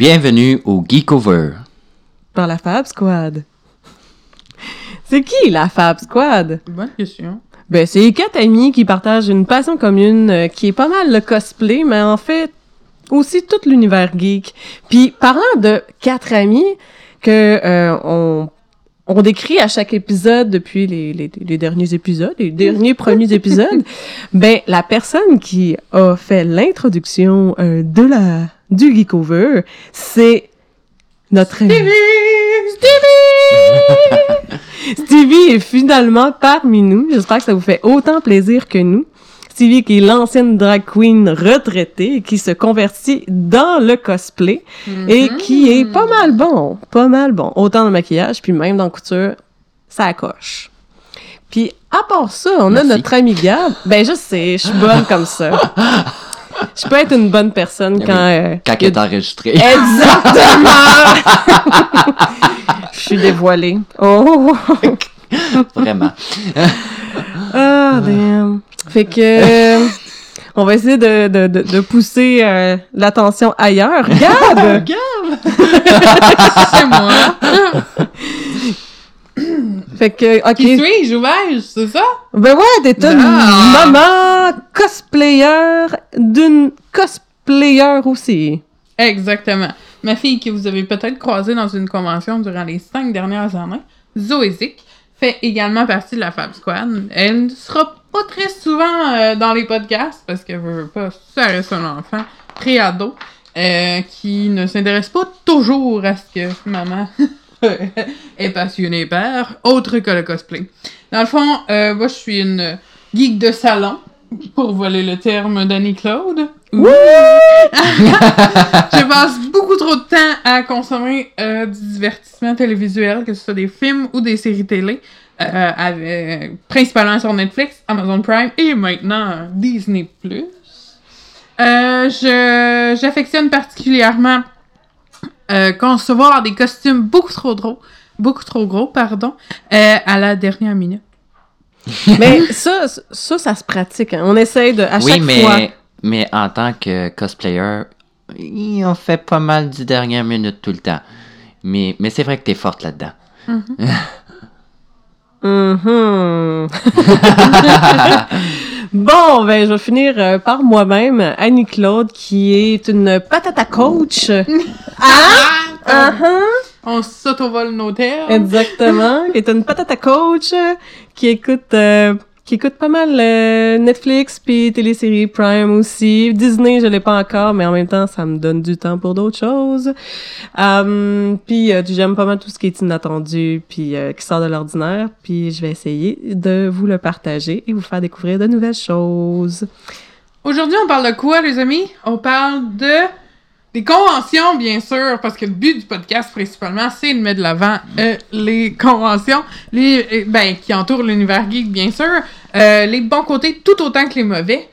Bienvenue au Geekover. Par la Fab Squad. C'est qui la Fab Squad? Bonne question. Ben, c'est quatre amis qui partagent une passion commune euh, qui est pas mal le cosplay, mais en fait aussi tout l'univers geek. Puis parlant de quatre amis que euh, on on décrit à chaque épisode depuis les, les, les derniers épisodes, les derniers premiers épisodes, ben la personne qui a fait l'introduction euh, de la du Geekover, c'est notre Stevie! Stevie! Stevie est finalement parmi nous. J'espère que ça vous fait autant plaisir que nous. Stevie qui est l'ancienne drag queen retraitée qui se convertit dans le cosplay et qui est pas mal bon, pas mal bon. Autant dans le maquillage, puis même dans la couture, ça coche. Puis à part ça, on Merci. a notre ami Gab. Ben je sais, je suis bonne comme ça. Je peux être une bonne personne quand... euh, Quand elle est enregistrée. Exactement! Je suis dévoilée. Oh! Vraiment. Ah, damn. Fait que... euh, on va essayer de, de, de, de pousser euh, l'attention ailleurs. Gab! C'est moi. Fait que, Qui OK. suis-je? Où vais-je? C'est ça? Ben ouais, t'es une Ah! maman cosplayer d'une cosplayer aussi. Exactement. Ma fille que vous avez peut-être croisée dans une convention durant les cinq dernières années, Zoé Zick, fait également partie de la Fab Squad. Elle ne sera pas très souvent euh, dans les podcasts parce qu'elle veut pas, ça reste un enfant préado euh, qui ne s'intéresse pas toujours à ce que maman est passionnée par, autre que le cosplay. Dans le fond, euh, moi je suis une geek de salon, pour voler le terme d'Annie-Claude. Je passe beaucoup trop de temps à consommer euh, du divertissement télévisuel, que ce soit des films ou des séries télé, euh, avec- principalement sur Netflix, Amazon Prime et maintenant Disney+. Euh, je j'affectionne particulièrement euh, concevoir des costumes beaucoup trop gros, beaucoup trop gros, pardon, euh, à la dernière minute. Mais ça, ça, ça se pratique. hein. On essaye de, à oui, chaque mais, fois. mais en tant que cosplayer, ils ont fait pas mal du dernière minute tout le temps. Mais, mais c'est vrai que t'es forte là-dedans. Mhm. bon, ben, je vais finir euh, par moi-même, Annie-Claude, qui est une patata coach. Ah! Uh-huh. On s'auto-vole nos termes. Exactement. qui est une patata coach qui écoute, euh, qui écoute pas mal euh, Netflix puis téléséries Prime aussi. Disney, je l'ai pas encore, mais en même temps, ça me donne du temps pour d'autres choses. Um, puis euh, j'aime pas mal tout ce qui est inattendu puis euh, qui sort de l'ordinaire. Puis je vais essayer de vous le partager et vous faire découvrir de nouvelles choses. Aujourd'hui, on parle de quoi, les amis? On parle de des conventions, bien sûr, parce que le but du podcast, principalement, c'est de mettre de l'avant euh, les conventions, les, euh, ben, qui entourent l'univers geek, bien sûr, euh, les bons côtés tout autant que les mauvais.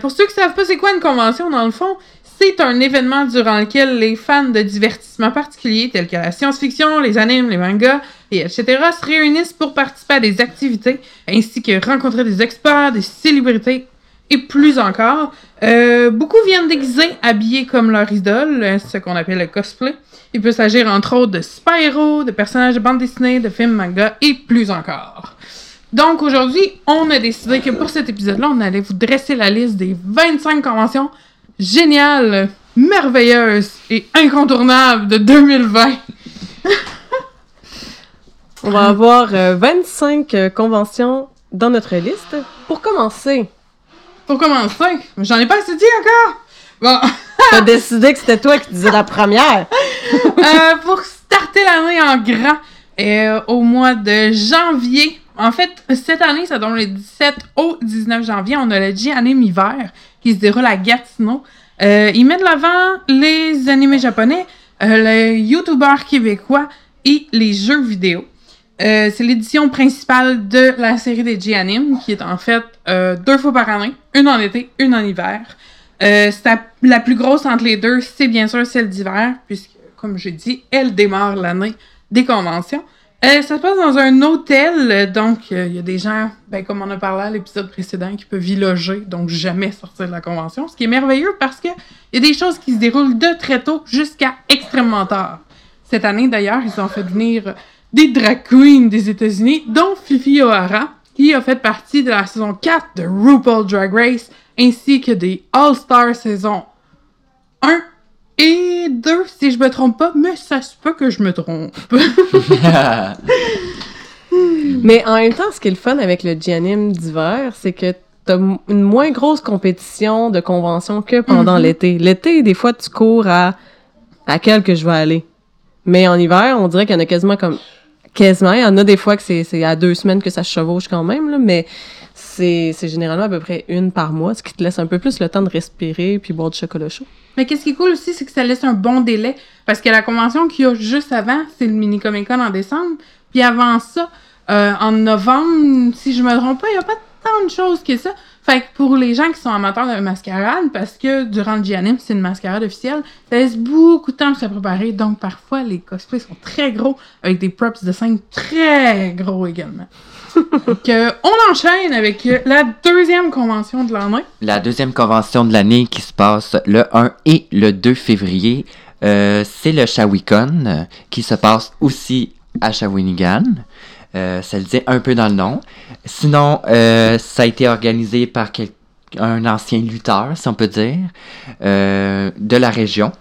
Pour ceux qui savent pas c'est quoi une convention, dans le fond, c'est un événement durant lequel les fans de divertissement particuliers, tels que la science-fiction, les animes, les mangas, et etc., se réunissent pour participer à des activités, ainsi que rencontrer des experts, des célébrités, et plus encore. Euh, beaucoup viennent déguisés, habillés comme leur idole, euh, ce qu'on appelle le cosplay. Il peut s'agir entre autres de super-héros, de personnages de bande dessinée, de films, manga et plus encore. Donc aujourd'hui, on a décidé que pour cet épisode-là, on allait vous dresser la liste des 25 conventions géniales, merveilleuses et incontournables de 2020. On va avoir euh, 25 euh, conventions dans notre liste. Pour commencer, Pour commencer, j'en ai pas assez dit encore. Bon, t'as décidé que c'était toi qui disais la première. Euh, pour starter l'année en grand, euh, au mois de janvier, en fait, cette année, ça donne le 17 au 19 janvier, on a le G-Anime Hiver qui se déroule à Gatineau. Euh, ils mettent de l'avant les animés japonais, euh, les youtubeurs québécois et les jeux vidéo. Euh, c'est l'édition principale de la série des G-Anime, qui est en fait euh, deux fois par année, une en été, une en hiver. Euh, la, plus grosse entre les deux, c'est bien sûr celle d'hiver, puisque, comme j'ai dit, elle démarre l'année des conventions. Euh, ça se passe dans un hôtel, donc il y a des gens, ben, comme on a parlé à l'épisode précédent, qui peuvent y loger, donc jamais sortir de la convention. Ce qui est merveilleux parce que il y a des choses qui se déroulent de très tôt jusqu'à extrêmement tard. Cette année, d'ailleurs, ils ont fait venir des drag queens des États-Unis, dont Fifi O'Hara, qui a fait partie de la saison 4 de RuPaul Drag Race, ainsi que des All-Star saison 1 et 2, si je me trompe pas, mais ça se peut que je me trompe. Mais en même temps, ce qui est le fun avec le Gianim d'hiver, c'est que t'as une moins grosse compétition de convention que pendant Mhm. l'été. L'été, des fois, tu cours à à quel que je vais aller. Mais en hiver, on dirait qu'il y en a quasiment comme quasiment. Il y en a des fois que c'est à deux semaines que ça se chevauche quand même, là, mais c'est c'est généralement à peu près une par mois, ce qui te laisse un peu plus le temps de respirer puis boire du chocolat chaud. Mais qu'est-ce qui est cool aussi, c'est que ça laisse un bon délai. Parce que la convention qu'il y a juste avant, c'est le mini Comic Con en décembre. Puis avant ça, euh, en novembre, si je me trompe pas, il n'y a pas tant de choses que ça. Fait que pour les gens qui sont amateurs de mascarade, parce que durant le Gianim, c'est une mascarade officielle, ça laisse beaucoup de temps pour se préparer. Donc parfois, les cosplays sont très gros, avec des props de scène très gros également. Donc, euh, on enchaîne avec la deuxième convention de l'année. La deuxième convention de l'année qui se passe le 1 et le 2 février, euh, c'est le Shawicon euh, qui se passe aussi à Shawinigan. Euh, ça le dit un peu dans le nom. Sinon, euh, ça a été organisé par un ancien lutteur, si on peut dire, euh, de la région.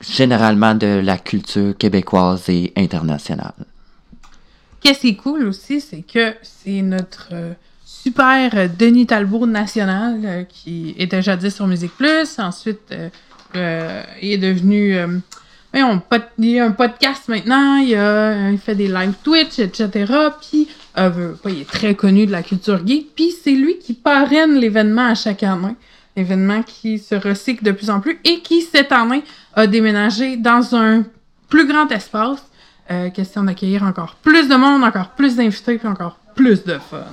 Généralement de la culture québécoise et internationale. Qu'est-ce qui est cool aussi, c'est que c'est notre super Denis Talbot national qui était jadis sur Musique Plus. Ensuite, est devenu. Euh, il a un podcast maintenant. Il, a, il fait des live Twitch, etc. Puis, euh, pas, il est très connu de la culture geek. Puis, c'est lui qui parraine l'événement à chaque année. L'événement qui se recycle de plus en plus et qui, cette année, a déménagé dans un plus grand espace. Euh, question d'accueillir encore plus de monde, encore plus d'invités, puis encore plus de fun.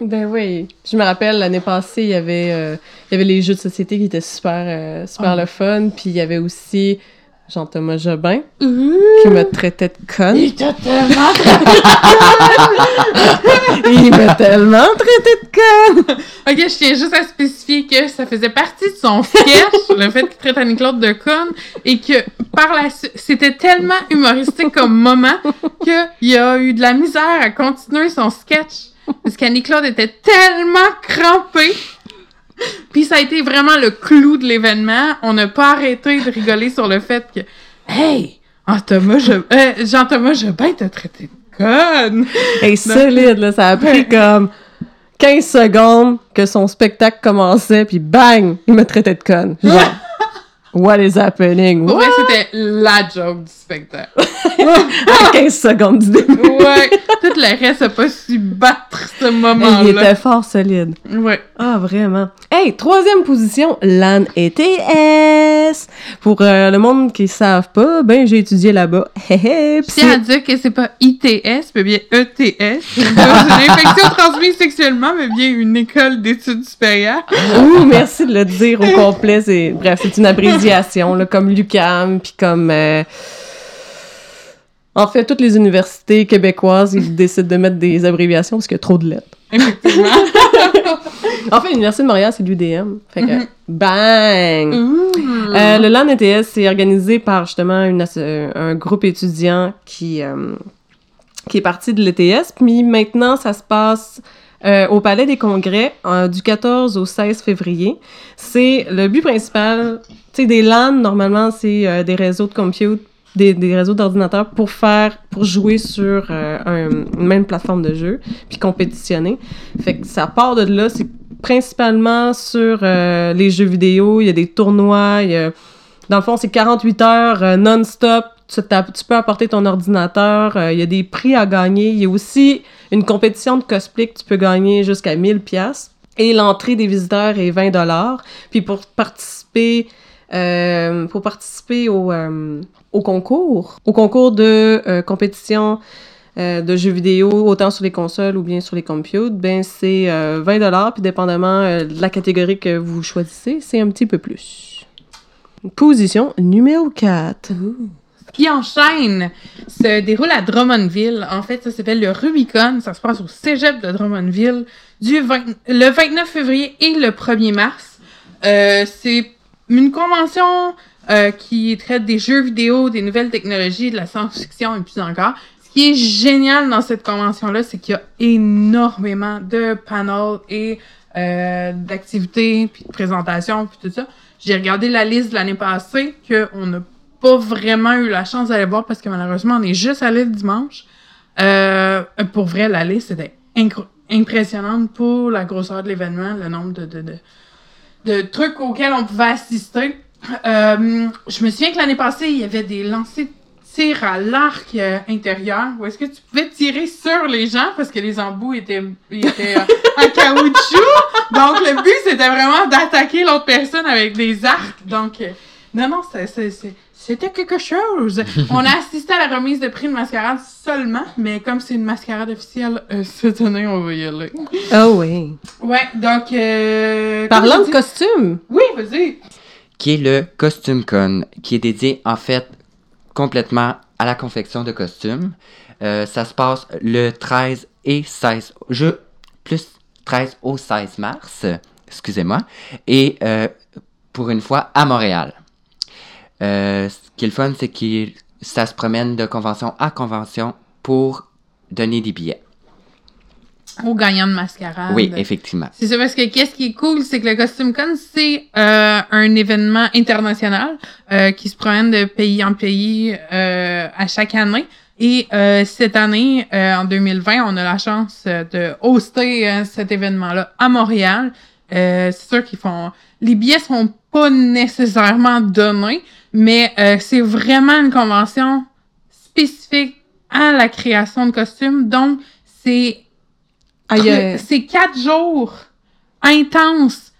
Ben oui. Je me rappelle, l'année passée, il y avait, euh, il y avait les jeux de société qui étaient super, euh, super Ah. le fun. Puis il y avait aussi Jean-Thomas Jobin Ouh! qui me traitait de conne. Il t'a tellement il m'a tellement traité de conne! Ok, je tiens juste à spécifier que ça faisait partie de son sketch, le fait qu'il traite Annie-Claude de conne, et que par la suite, c'était tellement humoristique comme moment qu'il a eu de la misère à continuer son sketch. Parce qu'Annie-Claude était tellement crampée. Ça a été vraiment le clou de l'événement. On n'a pas arrêté de rigoler sur le fait que, hey, ah, Thomas, je... euh, Jean-Thomas Jobin t'a traité de conne. Hey, solide, là. Ça a pris comme 15 secondes que son spectacle commençait, puis bang! Il me traitait de conne. Genre, what is happening? Pour vrai, c'était la joke du spectacle. À 15 secondes du début. Ouais, tout le reste a pas su battre ce Hey, il moment-là. était fort solide. Ouais. Ah, vraiment. Hey, troisième position, LAN ETS. Pour euh, le monde qui ne savent pas, ben, j'ai étudié là-bas. Tiens à dire que c'est pas ITS, mais bien ETS. Une infection transmise sexuellement, mais bien une école d'études supérieures. Ouh, merci de le dire au complet. Bref, c'est une abréviation, là, comme l'UQAM, puis comme... euh, En fait, toutes les universités québécoises, ils décident de mettre des abréviations parce qu'il y a trop de lettres. Effectivement. En fait, l'Université de Montréal, c'est l'UDM. Fait que, Mhm. bang! Ouh. Euh, le LAN ETS, c'est organisé par justement une un groupe étudiant qui, euh, qui est parti de l'ETS. Puis maintenant, ça se passe euh, au Palais des Congrès euh, du 14 au 16 février. C'est le but principal. Tu sais, des LAN, normalement, c'est euh, des réseaux de compute, des, des réseaux d'ordinateurs pour faire, pour jouer sur euh, un- une même plateforme de jeu, puis compétitionner. Fait que ça part de là, c'est principalement sur les jeux vidéo. Il y a des tournois. il y a- Dans le fond, c'est 48 heures non-stop. Tu, peux apporter ton ordinateur. euh, il y a des prix à gagner. Il y a aussi une compétition de cosplay que tu peux gagner jusqu'à 1000 pièces Et l'entrée des visiteurs est 20 dollars. Puis pour participer, euh, pour participer au, euh, au concours, au concours de compétition de jeux vidéo, autant sur les consoles ou bien sur les computes, ben c'est euh, 20 dollars, puis dépendamment de la catégorie que vous choisissez, c'est un petit peu plus. Position numéro 4. Qui enchaîne se déroule à Drummondville. En fait, ça s'appelle le Rubicon. Ça se passe au cégep de Drummondville du 20 le 29 février et le 1er mars. Euh, c'est une convention euh, qui traite des jeux vidéo, des nouvelles technologies, de la science-fiction et plus encore. Ce qui est génial dans cette convention-là, c'est qu'il y a énormément de panels et euh, d'activités, puis de présentations, puis tout ça. J'ai regardé la liste de l'année passée, qu'on n'a pas vraiment eu la chance d'aller voir parce que malheureusement, on est juste allé le dimanche. Euh, pour vrai, la liste était incro- impressionnante pour la grosseur de l'événement, le nombre de, de, trucs auxquels on pouvait assister. Euh, je me souviens que l'année passée, il y avait des lancers de tir à l'arc euh, intérieur où est-ce que tu pouvais tirer sur les gens parce que les embouts étaient, étaient en caoutchouc? Donc, le but, c'était vraiment d'attaquer l'autre personne avec des arcs. Donc, non, non, c'était quelque chose. On a assisté à la remise de prix de mascarade seulement, mais comme c'est une mascarade officielle, euh, cette année, on va y aller. Oh oui. Ouais, donc... Euh, comme de costumes, Oui, vas-y. qui est le Costume Con, qui est dédié en fait complètement à la confection de costumes. Euh, ça se passe le 13 et 16, je, plus 13 au 16 mars, excusez-moi, et euh, pour une fois à Montréal. Euh, ce qui est le fun, c'est que ça se promène de convention à convention pour donner des billets. Au gagnant de mascarade. Oui, effectivement. C'est ça, parce que qu'est-ce qui est cool, c'est que le Costume Con, c'est euh, un événement international euh, qui se promène de pays en pays à chaque année. Et cette année, en 2020, on a la chance de hoster cet événement-là à Montréal. C'est sûr qu'ils font... Les billets sont pas nécessairement donnés, mais euh, c'est vraiment une convention spécifique à la création de costumes. Donc, c'est c'est quatre jours intenses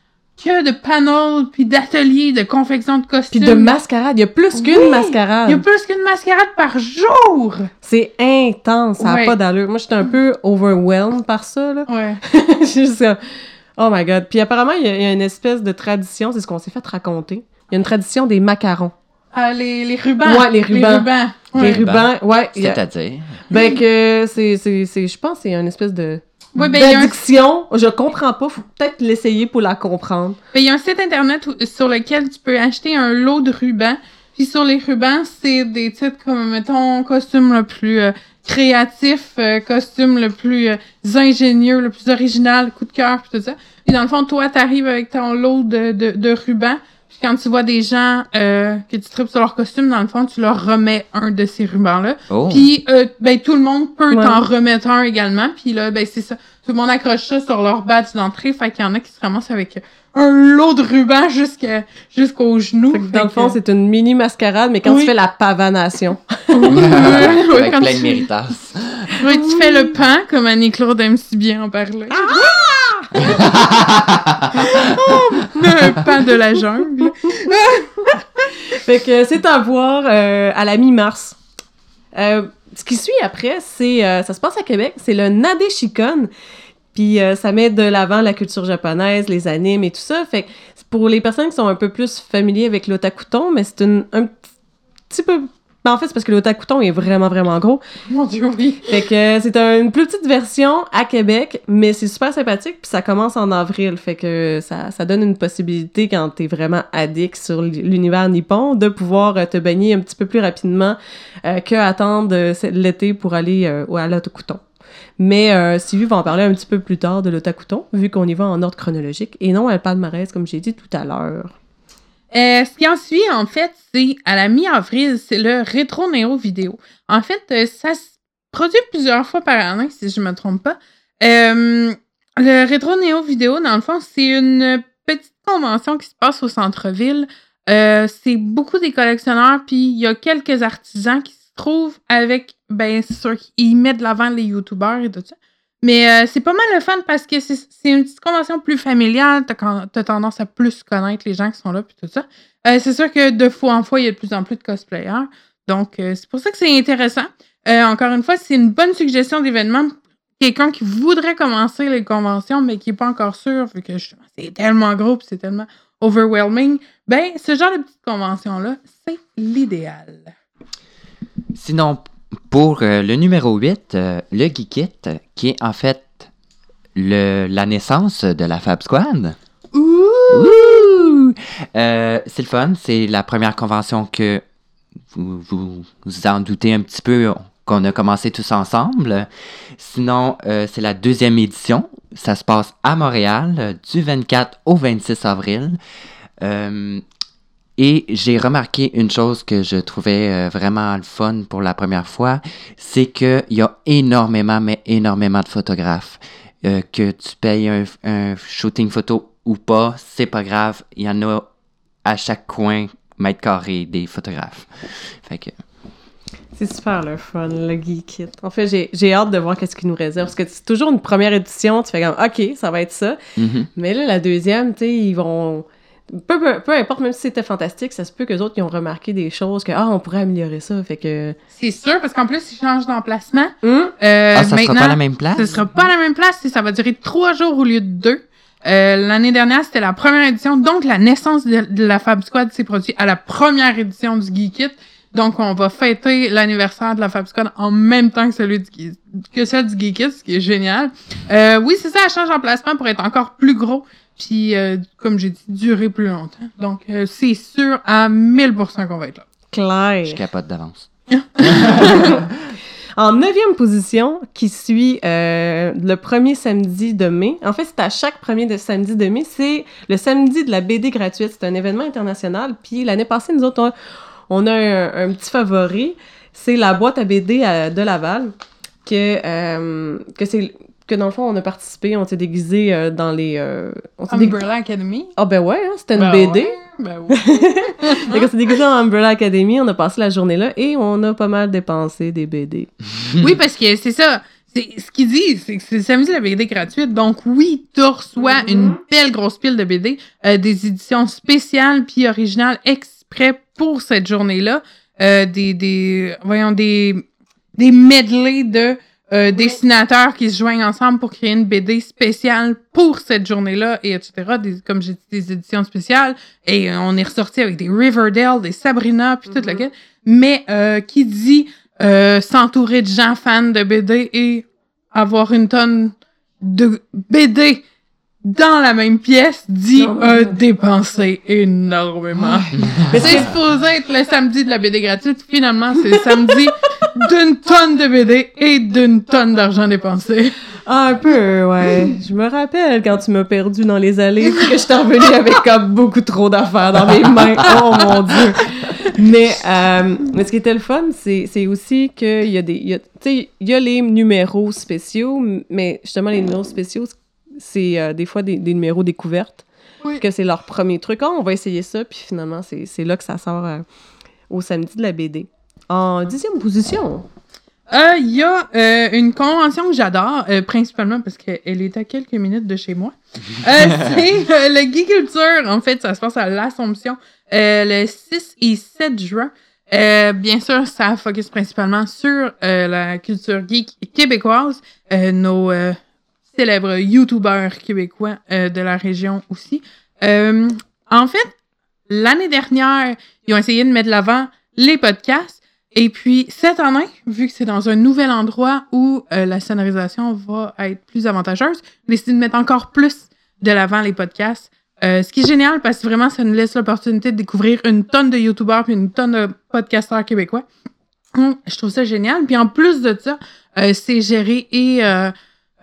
que de panels, puis d'ateliers, de confection de puis costumes. de mascarade, il y a plus qu'une Oui, Il y mascarade. a plus qu'une mascarade par jour! C'est intense, ça n'a Ouais. pas d'allure. Moi, j'étais un peu overwhelmed par ça, là. Ouais. Juste comme, Oh my god. Puis apparemment, il y, a, il y a une espèce de tradition, c'est ce qu'on s'est fait raconter. Il y a une tradition des macarons. Ah, les, les rubans. Ouais, les rubans. Ouais. Les rubans, ouais. il y a- C'est-à-dire, ben que c'est, c'est, c'est, je pense que c'est une espèce de Ouais, ben, un- d'addiction. Je comprends pas, faut peut-être l'essayer pour la comprendre. Ben, Il y a un site internet où- sur lequel tu peux acheter un lot de rubans. Puis sur les rubans, c'est des titres comme, mettons, costume le plus euh, créatif, euh, costume le plus euh, ingénieux, le plus original, coup de cœur, puis tout ça. Puis dans le fond, toi, t'arrives avec ton lot de, de, de rubans. Puis quand tu vois des gens euh, que tu tripes sur leur costume, dans le fond, tu leur remets un de ces rubans-là. oh, Puis, euh, ben, tout le monde peut Ouais. t'en remettre un également. Puis là, ben, c'est ça. Tout le monde accroche ça sur leur badge d'entrée. Fait qu'il y en a qui se ramassent avec un lot de rubans jusqu'à, jusqu'aux genoux. Fait que dans Fait le fond, que- c'est une mini mascarade, mais quand Oui. tu fais la pavanation. Ouais, avec quand plein de tu- méritas. Ouais, tu fais le pan, comme Annie-Claude aime si bien en parler. le pan de la jungle. Fait que c'est à voir euh, à la mi-mars. Euh, ce qui suit après, c'est euh, ça se passe à Québec, c'est le Nadeshikon. Puis ça met de l'avant la culture japonaise, les animes et tout ça. Fait que pour les personnes qui sont un peu plus familiers avec l'otakuton, mais c'est un petit peu... ben, en fait, c'est parce que l'otakuton est vraiment, vraiment gros. Mon dieu, oui. Fait que euh, c'est un- une plus petite version à Québec, mais c'est super sympathique, puis ça commence en avril. Fait que ça, ça donne une possibilité quand t'es vraiment addict sur l'univers nippon de pouvoir euh, te baigner un petit peu plus rapidement euh, que attendre euh, l'été pour aller euh, à l'otakuton. Mais euh, Sylvie va en parler un petit peu plus tard de l'otakuton, vu qu'on y va en ordre chronologique, et non à palmarès, comme j'ai dit tout à l'heure. Euh, ce qui en suit, en fait, c'est à la mi-avril, c'est le rétro néo vidéo. En fait, euh, ça se produit plusieurs fois par année, si je me trompe pas. Euh, le rétro néo vidéo, dans le fond, c'est une petite convention qui se passe au centre-ville. C'est beaucoup des collectionneurs, puis il y a quelques artisans qui se trouvent avec, ben, c'est sûr qu'ils mettent de l'avant les youtubeurs et tout ça. Mais euh, c'est pas mal le fun parce que c'est une petite convention plus familiale. T'as t'as tendance à plus connaître les gens qui sont là puis tout ça. Euh, c'est sûr que de fois en fois, il y a de plus en plus de cosplayers. Donc, euh, c'est pour ça que c'est intéressant. Encore une fois, c'est une bonne suggestion d'événement. Quelqu'un qui voudrait commencer les conventions, mais qui n'est pas encore sûr, vu que c'est tellement gros c'est tellement overwhelming. Ben, ce genre de petite convention-là, c'est l'idéal. Sinon, pour euh, le numéro 8, euh, le Geekit, qui est en fait le, la naissance de la Fab Squad. Ouh! Euh, c'est le fun, c'est la première convention que vous, vous vous en doutez un petit peu qu'on a commencé tous ensemble. Sinon, euh, c'est la deuxième édition. Ça se passe à Montréal du 24 au 26 avril. Euh, et j'ai remarqué une chose que je trouvais euh, vraiment le fun pour la première fois, c'est qu'il y a énormément, mais énormément de photographes. Euh, que tu payes un, un shooting photo ou pas, c'est pas grave. Il y en a à chaque coin, mètre carré, des photographes. Fait que, C'est super le fun, le Geek It. En fait, j'ai- j'ai hâte de voir qu'est-ce qu'ils nous réservent. Parce que c'est toujours une première édition, tu fais comme, OK, ça va être ça. mhm. Mais là, la deuxième, tu sais, ils vont... Peu, peu, peu importe, même si c'était fantastique, ça se peut que autres ils ont remarqué des choses, que, ah, on pourrait améliorer ça, fait que... C'est sûr, parce qu'en plus, ils changent d'emplacement. Hum? Euh, ah, ça maintenant, sera pas la même place? Ce sera pas la même place, et ça va durer trois jours au lieu de deux. Euh, L'année dernière, c'était la première édition, donc la naissance de, de la Fab Squad s'est produite à la première édition du Geek It. Donc, on va fêter l'anniversaire de la Fab Squad en même temps que celui du, que celle du ce qui est génial. Euh, oui, c'est ça, elle change d'emplacement pour être encore plus gros, puis, euh, comme j'ai dit, durer plus longtemps. Donc, euh, c'est sûr à 1000% qu'on va être là. Claire. Je capote d'avance. En neuvième position, qui suit euh, le premier samedi de mai. En fait, c'est à chaque premier de samedi de mai. C'est le samedi de la BD gratuite. C'est un événement international. Puis l'année passée, nous autres, on, on a un, un petit favori. C'est la boîte à BD à- de Laval. Que, euh, que c'est que dans le fond, on a participé, on s'est déguisé euh, dans les... euh, on Umbrella Academy. Ah ben ouais, hein, c'était une Ben BD. ouais, ben oui. Qu'on s'est déguisé en Umbrella Academy, on a passé la journée là et on a pas mal dépensé des BD. Oui, parce que c'est ça. C'est, ce qu'il dit, c'est que c'est samedi la BD gratuite. Donc oui, tu reçois Mhm. une belle grosse pile de BD, euh, des éditions spéciales puis originales exprès pour cette journée-là. Euh, des, des, voyons, des, des medley de euh, dessinateurs qui se joignent ensemble pour créer une BD spéciale pour cette journée-là, et etc. Des, comme j'ai dit, des éditions spéciales. Et euh, on est ressorti avec des Riverdale, des Sabrina, puis toute la quête. Mais qui dit s'entourer de gens fans de BD et avoir une tonne de BD dans la même pièce dit euh, dépenser énormément. Mais c'est supposé être le samedi de la BD gratuite. Finalement, c'est le samedi d'une tonne de BD et d'une tonne d'argent dépensé. Ah, un peu, ouais. Je me rappelle quand tu m'as perdu dans les allées, que je t'ai revenu avec comme beaucoup trop d'affaires dans mes mains. Oh mon dieu! Mais, euh, mais ce qui était le fun, c'est c'est aussi qu'il y a des. a- Tu sais, il y a les numéros spéciaux, mais justement, les numéros spéciaux, c'est euh, des fois des, des numéros découvertes. Oui. Que c'est leur premier truc. Ah, on va essayer ça, puis finalement, c'est là que ça sort euh, au samedi de la BD. En dixième position. Euh, Il y a euh, une convention que j'adore, euh, principalement parce qu'elle est à quelques minutes de chez moi. C'est le Geek Culture. En fait, ça se passe à l'Assomption le 6 et 7 juin. Bien sûr, ça focus principalement sur la culture geek québécoise, nos célèbres YouTubeurs québécois euh, de la région aussi. Euh, en fait, l'année dernière, ils ont essayé de mettre de l'avant les podcasts. Et puis, cette année, vu que c'est dans un nouvel endroit où euh, la sonorisation va être plus avantageuse, on a décidé de mettre encore plus de l'avant les podcasts. Ce qui est génial parce que vraiment, ça nous laisse l'opportunité de découvrir une tonne de YouTubeurs puis une tonne de podcasteurs québécois. Hum, je trouve ça génial. Puis en plus de ça, c'est géré et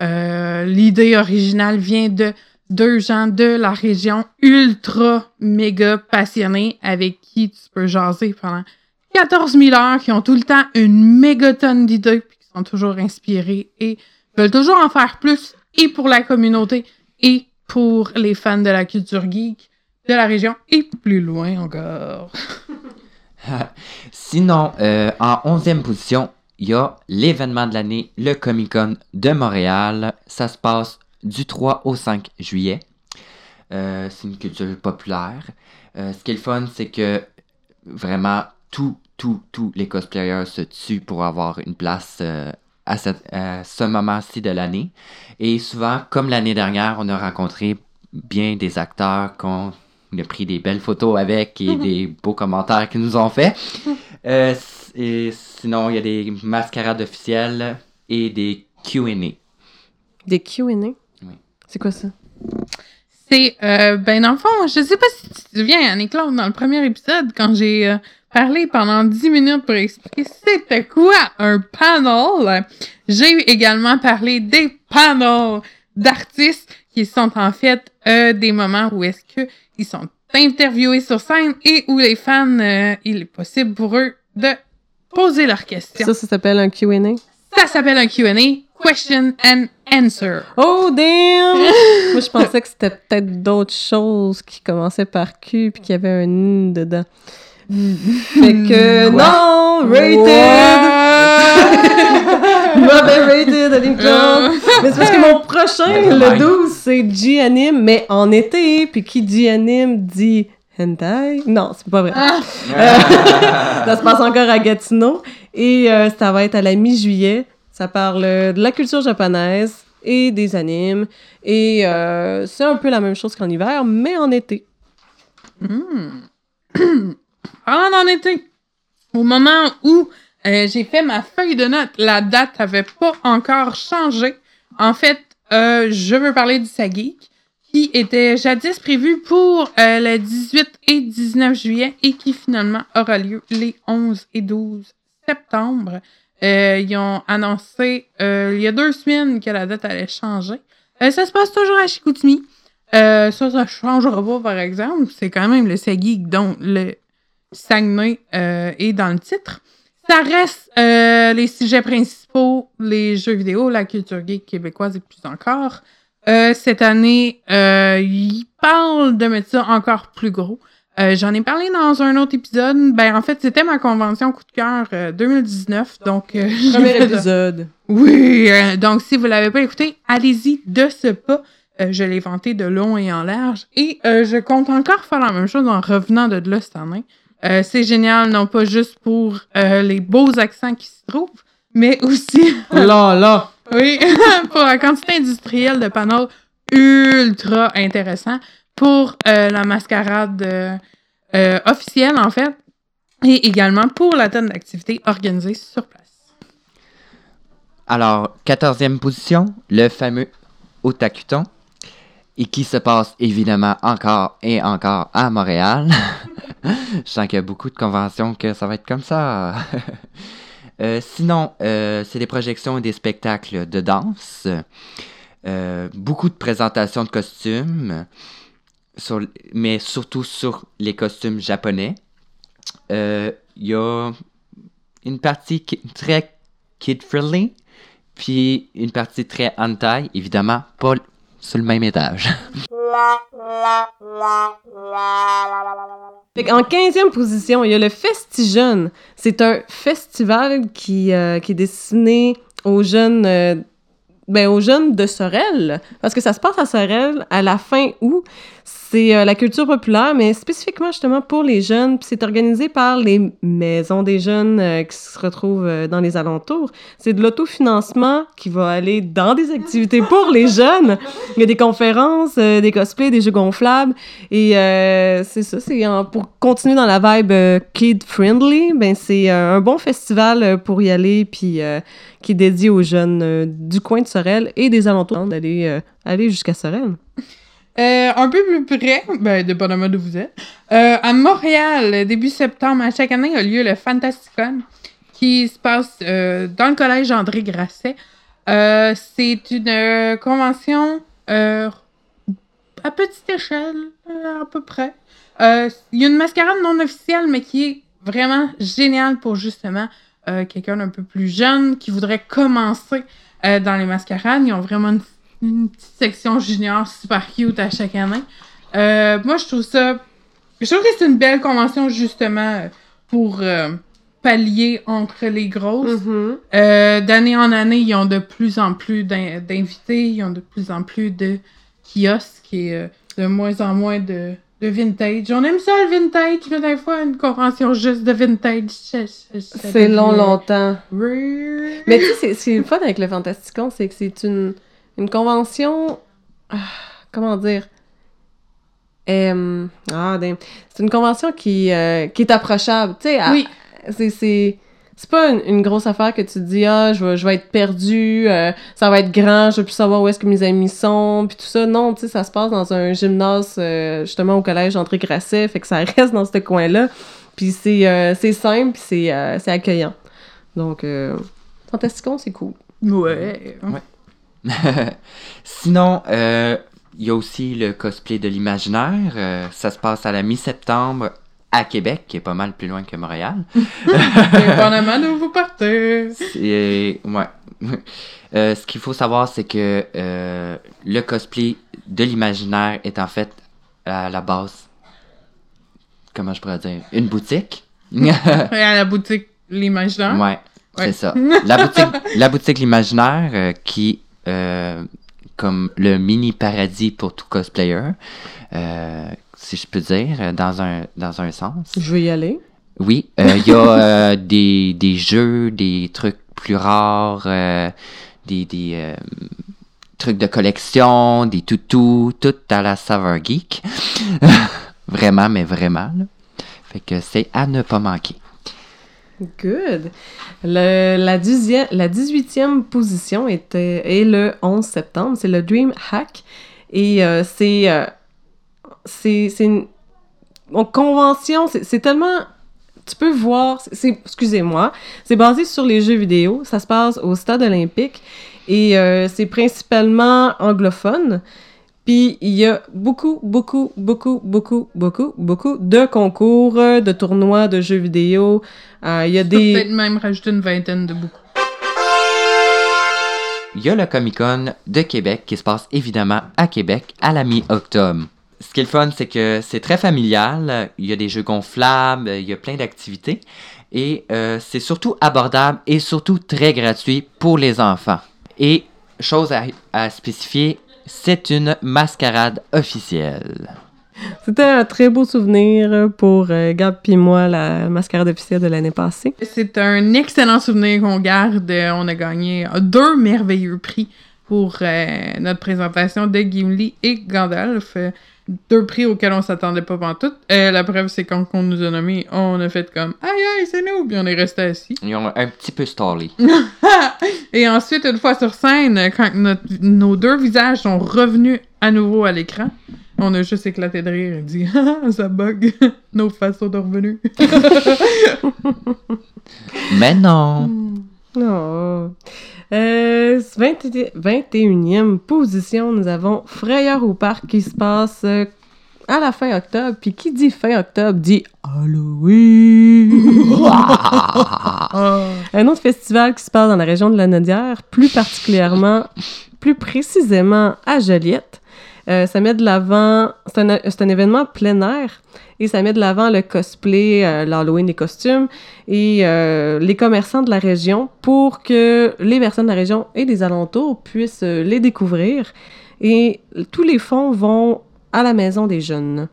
euh, l'idée originale vient de deux gens de la région ultra méga passionnés avec qui tu peux jaser pendant 14 000 heures, qui ont tout le temps une méga tonne d'idées, puis qui sont toujours inspirés et veulent toujours en faire plus, et pour la communauté, et pour les fans de la culture geek de la région, et plus loin encore. Sinon, euh, en 11e position, il y a l'événement de l'année, le Comic Con de Montréal. Ça se passe du 3 au 5 juillet. Euh, c'est une culture populaire. Euh, ce qui est le fun, c'est que vraiment tous, tous, tous les cosplayers se tuent pour avoir une place euh, à, cette- à ce moment-ci de l'année. Et souvent, comme l'année dernière, on a rencontré bien des acteurs qu'on a pris des belles photos avec et des beaux commentaires qu'ils nous ont fait. C'est sinon, il y a des mascarades officielles et des Q&A. Des Q&A? Oui. C'est quoi ça? C'est, euh, ben, dans le fond, je sais pas si tu te souviens, Annie-Claude, dans le premier épisode, quand j'ai euh, parlé pendant 10 minutes pour expliquer c'était quoi un panel, j'ai également parlé des panels d'artistes qui sont en fait euh, des moments où est-ce que ils sont interviewés sur scène et où les fans, euh, il est possible pour eux de poser leurs questions. Ça, ça s'appelle un Q&A? Ça s'appelle un Q&A, question and answer. Oh, damn! Moi, je pensais que c'était peut-être d'autres choses qui commençaient par Q puis qu'il y avait un N dedans. fait que, Quoi? non! Rated! Mauvais rated, Aline Claude! Mais c'est parce que mon prochain, le mind. 12, c'est G-Anime, mais en été. Puis qui dit anime dit hentai? Non, c'est pas vrai. Ah, Ça se passe encore à Gatineau. Et euh, ça va être à la mi-juillet. Ça parle euh, de la culture japonaise et des animes. Et euh, c'est un peu la même chose qu'en hiver, mais en été. Parlant d'en été, au moment où euh, j'ai fait ma feuille de notes, la date avait pas encore changé. En fait, euh, je veux parler du Sageek, qui était jadis prévu pour euh, le 18 et 19 juillet et qui finalement aura lieu les 11 et 12 septembre. Euh, ils ont annoncé euh, il y a deux semaines que la date allait changer. Ça se passe toujours à Chicoutimi. Ça, ça changera pas, par exemple. C'est quand même le Sageek dont le Saguenay est dans le titre. Ça reste les sujets principaux, les jeux vidéo, la culture geek québécoise et plus encore. Euh, cette année, euh, ils parlent de mettre ça encore plus gros. Euh, J'en ai parlé dans un autre épisode. Ben, en fait, c'était ma convention coup de cœur euh, 2019. Donc, euh, Premier épisode. oui, euh, donc si vous l'avez pas écouté, allez-y de ce pas. Euh, je l'ai vanté de long et en large. Et euh, je compte encore faire la même chose en revenant de là cette année. Euh, c'est génial, non pas juste pour euh, les beaux accents qui se trouvent, mais aussi, Là, là. Oui, pour la quantité industrielle de panneaux ultra intéressant pour euh, la mascarade euh, euh, officielle, en fait, et également pour la tonne d'activités organisées sur place. Alors, 14e position, le fameux Otakuton, et qui se passe évidemment encore et encore à Montréal. Je sens qu'il y a beaucoup de conventions que ça va être comme ça. Euh, sinon, euh, c'est des projections et des spectacles de danse. Euh, beaucoup de présentations de costumes, mais surtout sur les costumes japonais. Il y a une partie très kid-friendly, puis une partie très hentai, évidemment, pas sur le même étage. En 15e position, il y a le Festijeune. C'est un festival qui, euh, qui est destiné aux jeunes, euh, ben, aux jeunes de Sorel. Parce que ça se passe à Sorel à la fin août. C'est euh, la culture populaire, mais spécifiquement justement pour les jeunes. Puis c'est organisé par les maisons des jeunes euh, qui se retrouvent euh, dans les alentours. C'est de l'autofinancement qui va aller dans des activités pour les jeunes. Il y a des conférences, des cosplays, des jeux gonflables. Et c'est ça, c'est pour continuer dans la vibe kid-friendly, ben c'est un bon festival pour y aller, puis qui est dédié aux jeunes du coin de Sorel et des alentours d'aller aller jusqu'à Sorel. Euh, un peu plus près, ben, dépendamment d'où vous êtes, euh, à Montréal, début septembre, à chaque année, a lieu le Fantasticon, qui se passe euh, dans le collège André Grasset. C'est une convention à petite échelle, à peu près. Il y a une mascarade non officielle, mais qui est vraiment géniale pour justement quelqu'un d'un peu plus jeune qui voudrait commencer dans les mascarades. Ils ont vraiment une une petite section junior super cute à chaque année. Euh, moi, je trouve ça. Je trouve que c'est une belle convention, justement, pour euh, pallier entre les grosses. Mm-hmm. Euh, D'année en année, ils ont de plus en plus d'in- d'invités, ils ont de plus en plus de kiosques et de moins en moins de, de vintage. On aime ça le vintage, mais des fois, une convention juste de vintage. C'est long, longtemps. Mais tu sais, c'est- c'est le fun avec le Fantasticon, c'est que c'est une, une convention. ah, comment dire? Euh, ah. C'est une convention qui, euh, qui est approchable. Tu sais, Oui. c'est- c'est c'est pas une, une grosse affaire que tu te dis ah je vais, je vais être perdu euh, ça va être grand je vais plus savoir où est-ce que mes amis sont puis tout ça non tu sais ça se passe dans un gymnase euh, justement au collège André Grasset fait que ça reste dans ce coin là puis c'est euh, c'est simple puis c'est euh, c'est accueillant donc euh, Fantasticon c'est cool Ouais. Sinon, euh, il y a aussi le cosplay de l'imaginaire. Euh, ça se passe à la mi-septembre à Québec, qui est pas mal plus loin que Montréal. Dépendamment d'où vous partez. Ouais. Euh, ce qu'il faut savoir, c'est que euh, le cosplay de l'imaginaire est en fait à la base, comment je pourrais dire, une boutique. Et à la boutique L'Imaginaire? Ouais, Ouais. c'est ça. La boutique, la boutique l'imaginaire qui, comme le mini paradis pour tout cosplayer, euh, si je peux dire, euh, dans un, dans un sens. je veux y aller Oui, euh, il y a euh, des, des jeux, des trucs plus rares, euh, des, des euh, trucs de collection, des toutous, tout à la saveur geek. vraiment, mais vraiment. là. Fait que c'est à ne pas manquer. Good. La, la 18e position était, est le 11 septembre. C'est le Dream Hack. Et euh, c'est, euh, c'est. C'est une en convention. C'est tellement. Tu peux voir. c'est- Excusez-moi. C'est basé sur les jeux vidéo. Ça se passe au stade olympique. Et euh, c'est principalement anglophone. Puis il y a beaucoup, beaucoup, beaucoup, beaucoup, beaucoup, beaucoup de concours, euh, de tournois de jeux vidéo. Euh, il y a Je des. peut-être même rajouter une vingtaine de beaucoup. Il y a le Comic Con de Québec qui se passe évidemment à Québec à la mi-octobre. Ce qui est le fun, c'est que c'est très familial. Il y a des jeux gonflables, il y a plein d'activités. Et euh, c'est surtout abordable et surtout très gratuit pour les enfants. Et chose à, à spécifier, c'est une mascarade officielle. C'était un très beau souvenir pour euh, Gab puis moi, la mascarade officielle de l'année passée. C'est un excellent souvenir qu'on garde. On a gagné deux merveilleux prix pour euh, notre présentation de Gimli et Gandalf. Deux prix auxquels on s'attendait pas pantoute. Euh, la preuve, c'est quand on nous a nommés, on a fait comme « Aïe, aïe, c'est nous! » Puis on est resté assis. Ils ont un petit peu stallé. Et ensuite, une fois sur scène, quand notre- nos deux visages sont revenus à nouveau à l'écran, on a juste éclaté de rire et dit « Ah, ça bug! Nos faces sont revenues! Mais non! Oh. Euh, 20 21e position, nous avons Frayeur au parc qui se passe euh, à la fin octobre. Puis qui dit fin octobre dit Halloween. Ah. Un autre festival qui se passe dans la région de la Nodière, plus particulièrement, plus précisément à Joliette. Euh, ça met de l'avant, c'est un, événement plein air et ça met de l'avant le cosplay, euh, l'Halloween des costumes et euh, les commerçants de la région pour que les personnes de la région et des alentours puissent les découvrir. Et tous les fonds vont à la maison des jeunes.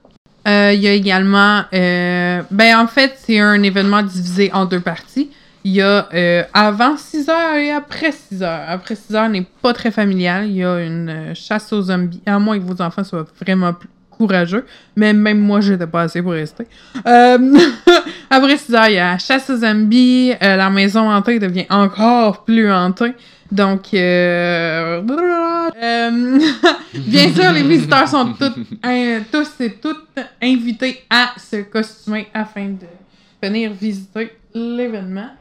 Il y a également... ben, en fait, c'est un événement divisé en deux parties. Il y a euh, avant 6 heures et après 6 heures. Après 6 heures n'est pas très familial. Il y a une euh, chasse aux zombies. À moins que vos enfants soient vraiment courageux. Mais même moi, j'étais pas assez pour rester. Euh, après 6 heures, il y a chasse aux zombies. Euh, la maison hantée devient encore plus hantée. Donc, euh, euh, bien sûr, les visiteurs sont tous, hein, tous et toutes invités à se costumer afin de venir visiter l'événement.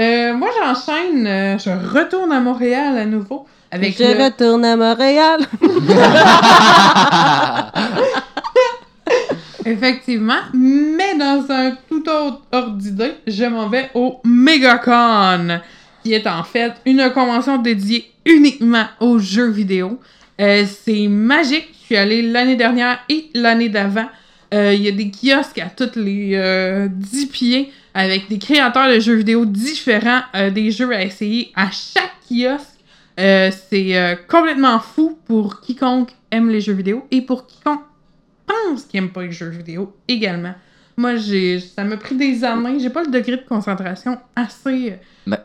Euh, moi, j'enchaîne, euh, je retourne à Montréal à nouveau avec Je le- retourne à Montréal. Effectivement, mais dans un tout autre ordre d'idée, je m'en vais au MegaCon, qui est en fait une convention dédiée uniquement aux jeux vidéo. Euh, c'est magique, je suis allée l'année dernière et l'année d'avant. Euh, Il y a des kiosques à tous les euh, 10 pieds avec des créateurs de jeux vidéo différents, euh, des jeux à essayer à chaque kiosque. Euh, c'est complètement fou pour quiconque aime les jeux vidéo et pour quiconque pense qu'il aime pas les jeux vidéo également. Moi, j'ai, ça m'a pris des années. J'ai pas le degré de concentration assez, Ben.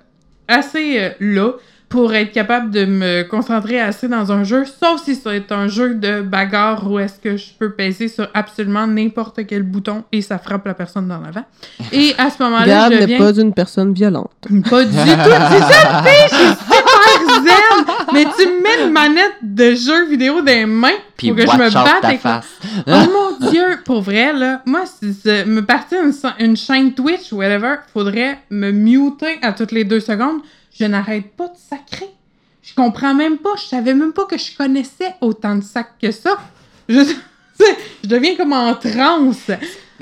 assez là pour être capable de me concentrer assez dans un jeu, sauf si c'est un jeu de bagarre où est-ce que je peux peser sur absolument n'importe quel bouton et ça frappe la personne dans l'avant. Et à ce moment-là, Gab je n'est viens... pas une personne violente. Pas du tout. C'est ça le je suis super zen. Mais tu me mets une manette de jeu vidéo dans les mains Puis pour que je me batte avec face. Oh mon dieu, pour vrai, là, moi, si c'est- me partir une, une chaîne Twitch ou whatever, faudrait me muter à toutes les deux secondes. Je n'arrête pas de sacrer. Je comprends même pas, je savais même pas que je connaissais autant de sacs que ça. Je, je deviens comme en transe.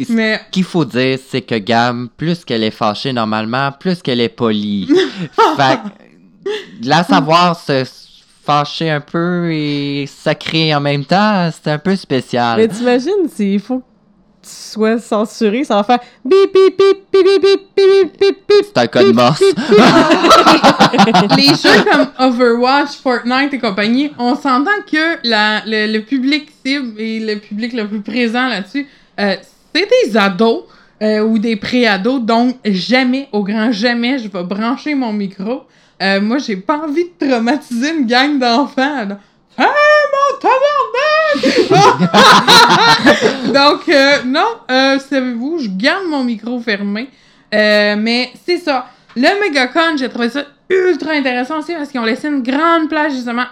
Mais Ce qu'il faut dire, c'est que Gam, plus qu'elle est fâchée normalement, plus qu'elle est polie. fait que, la savoir se fâcher un peu et sacrer en même temps, c'est un peu spécial. Mais t'imagines s'il faut que sois censuré, ça va faire bip bip bip bip bip bip bip bip bip. C'est un code morse. les jeux comme Overwatch, Fortnite et compagnie, on s'entend que la, le, le public cible et le public le plus présent là-dessus, euh, c'est des ados euh, ou des pré-ados, donc jamais, au grand jamais, je vais brancher mon micro. Euh, moi, j'ai pas envie de traumatiser une gang d'enfants. là. Hey, mon tabarnak! donc, euh, non, euh, savez-vous, je garde mon micro fermé. Euh, mais c'est ça. Le MegaCon, j'ai trouvé ça ultra intéressant aussi parce qu'ils ont laissé une grande place justement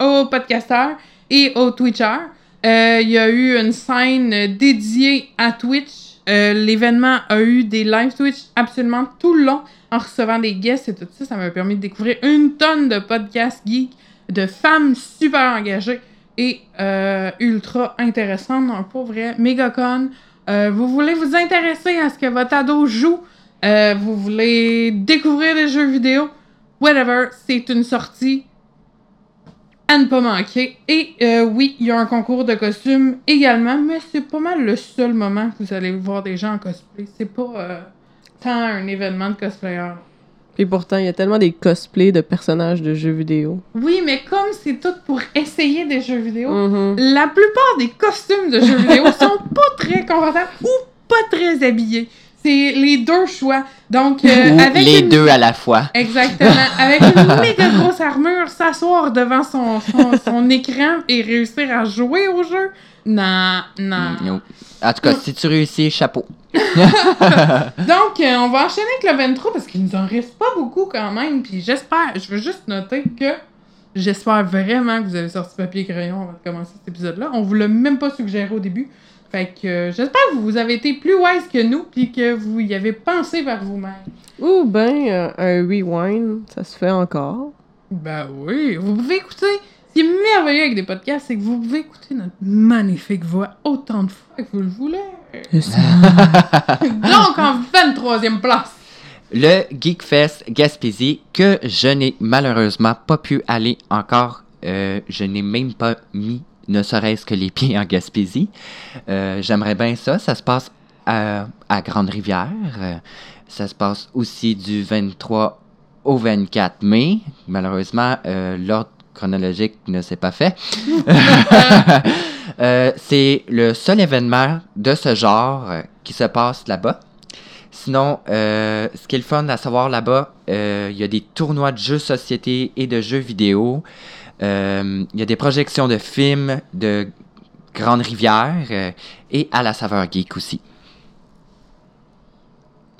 aux podcasteurs et aux Twitchers. Il y a eu une scène dédiée à Twitch. L'événement a eu des live Twitch absolument tout le long en recevant des guests et tout ça. Ça m'a permis de découvrir une tonne de podcasts geeks, de femmes super engagées et euh, ultra intéressantes. Donc, pour vrai, MegaCon, euh, vous voulez vous intéresser à ce que votre ado joue, euh, vous voulez découvrir des jeux vidéo, whatever, c'est une sortie à ne pas manquer. Et oui, il y a un concours de costumes également, mais c'est pas mal le seul moment que vous allez voir des gens en cosplay. C'est pas tant un événement de cosplayers. Puis pourtant, il y a tellement des cosplays de personnages de jeux vidéo. Oui, mais comme c'est tout pour essayer des jeux vidéo, Mhm. la plupart des costumes de jeux vidéo sont pas très confortables ou pas très habillés. C'est les deux choix. Donc, euh, Ou avec les une- deux à la fois. Exactement. Avec une méga grosse armure, s'asseoir devant son, son, son écran et réussir à jouer au jeu. Non, non. No. En tout cas, si tu réussis, chapeau. Donc, euh, on va enchaîner avec le 23 parce qu'il nous en reste pas beaucoup quand même. Puis j'espère, je veux juste noter que j'espère vraiment que vous avez sorti papier et crayon avant de commencer cet épisode-là. On vous l'a même pas suggéré au début. Fait que euh, j'espère que vous avez été plus wise que nous puis que vous y avez pensé vers vous-même. Ou ben, euh, un rewind, ça se fait encore. Ben oui, vous pouvez écouter. Ce qui est merveilleux avec des podcasts, c'est que vous pouvez écouter notre magnifique voix autant de fois que vous le voulez. Donc, en 23e place. Le Geekfest Gaspésie, que je n'ai malheureusement pas pu aller encore. Euh, je n'ai même pas mis ne serait-ce que les pieds en Gaspésie. Euh, J'aimerais bien ça. Ça se passe à, à Grande-Rivière. Ça se passe aussi du 23 au 24 mai. Malheureusement, euh, l'ordre chronologique ne s'est pas fait. Euh, C'est le seul événement de ce genre euh, qui se passe là-bas. Sinon, euh, ce qui est le fun à savoir là-bas, il y a des tournois de jeux société et de jeux vidéo. Il y a des projections de films de Grande Rivière et à la saveur geek aussi.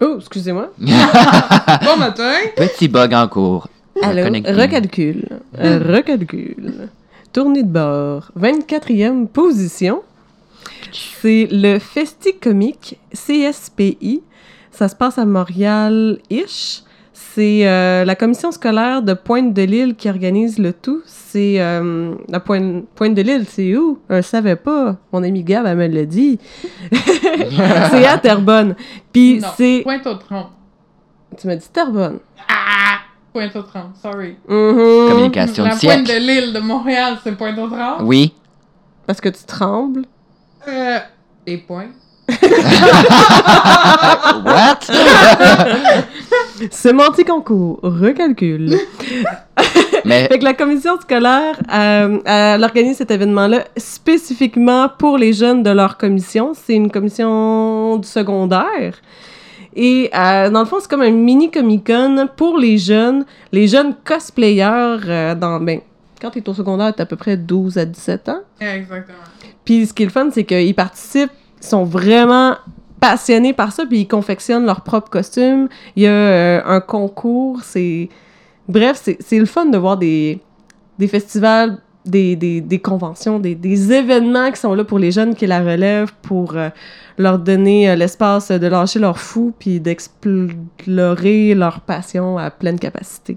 Oh, excusez-moi. Bon matin. Petit bug en cours. Alors, recalcule. Euh, recalcule. Tournée de bord. 24e position. C'est le Festi Comique CSPI. Ça se passe à Montréal-ish. C'est euh, la commission scolaire de Pointe-de-L'Île qui organise le tout. C'est euh, la Pointe, Pointe-de-L'Île, c'est où? Je savais pas. Mon ami Gab, elle me l'a dit. c'est à Terrebonne. Puis c'est... Pointe au tronc. Tu m'as dit Terrebonne. Ah! Pointe au tronc, sorry. Mhm. Communication La de pointe siècle. de l'île de Montréal, c'est Pointe au tronc. Oui. Parce que tu trembles? Euh, et point. What? Sémantique en cours, recalcule. Mais fait que la commission scolaire, euh, elle organise cet événement-là spécifiquement pour les jeunes de leur commission. C'est une commission du secondaire. Et euh, dans le fond, c'est comme un mini Comic-Con pour les jeunes, les jeunes cosplayers euh, dans ben quand t'es au secondaire, t'as à peu près 12 à 17 ans. Exactement. Puis ce qui est le fun, c'est qu'ils participent, ils sont vraiment passionnés par ça, puis ils confectionnent leurs propres costumes. Il y a euh, un concours, c'est... Bref, c'est c'est le fun de voir des, des festivals, des, des, conventions, des, des événements qui sont là pour les jeunes qui la relèvent, pour euh, leur donner euh, l'espace de lâcher leur fou, puis d'explorer leur passion à pleine capacité.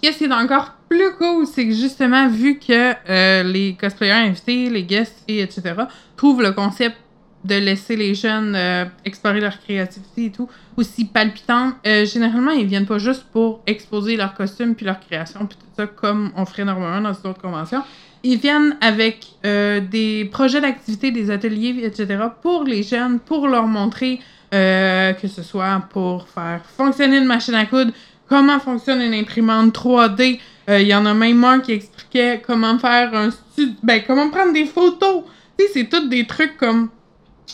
Qu'est-ce qui est encore plus cool, c'est que justement, vu que euh, les cosplayers invités, les guests, et etc., trouvent le concept de laisser les jeunes explorer leur créativité et tout aussi palpitant, généralement, ils viennent pas juste pour exposer leurs costumes puis leur création puis comme on ferait normalement dans une autre convention. Ils viennent avec euh, des projets d'activité, des ateliers, etc. pour les jeunes, pour leur montrer euh, que ce soit pour faire fonctionner une machine à coudre, comment fonctionne une imprimante 3D. Euh, Il y en a même un qui expliquait comment faire un studio, ben comment prendre des photos. Tu sais, c'est tous des trucs comme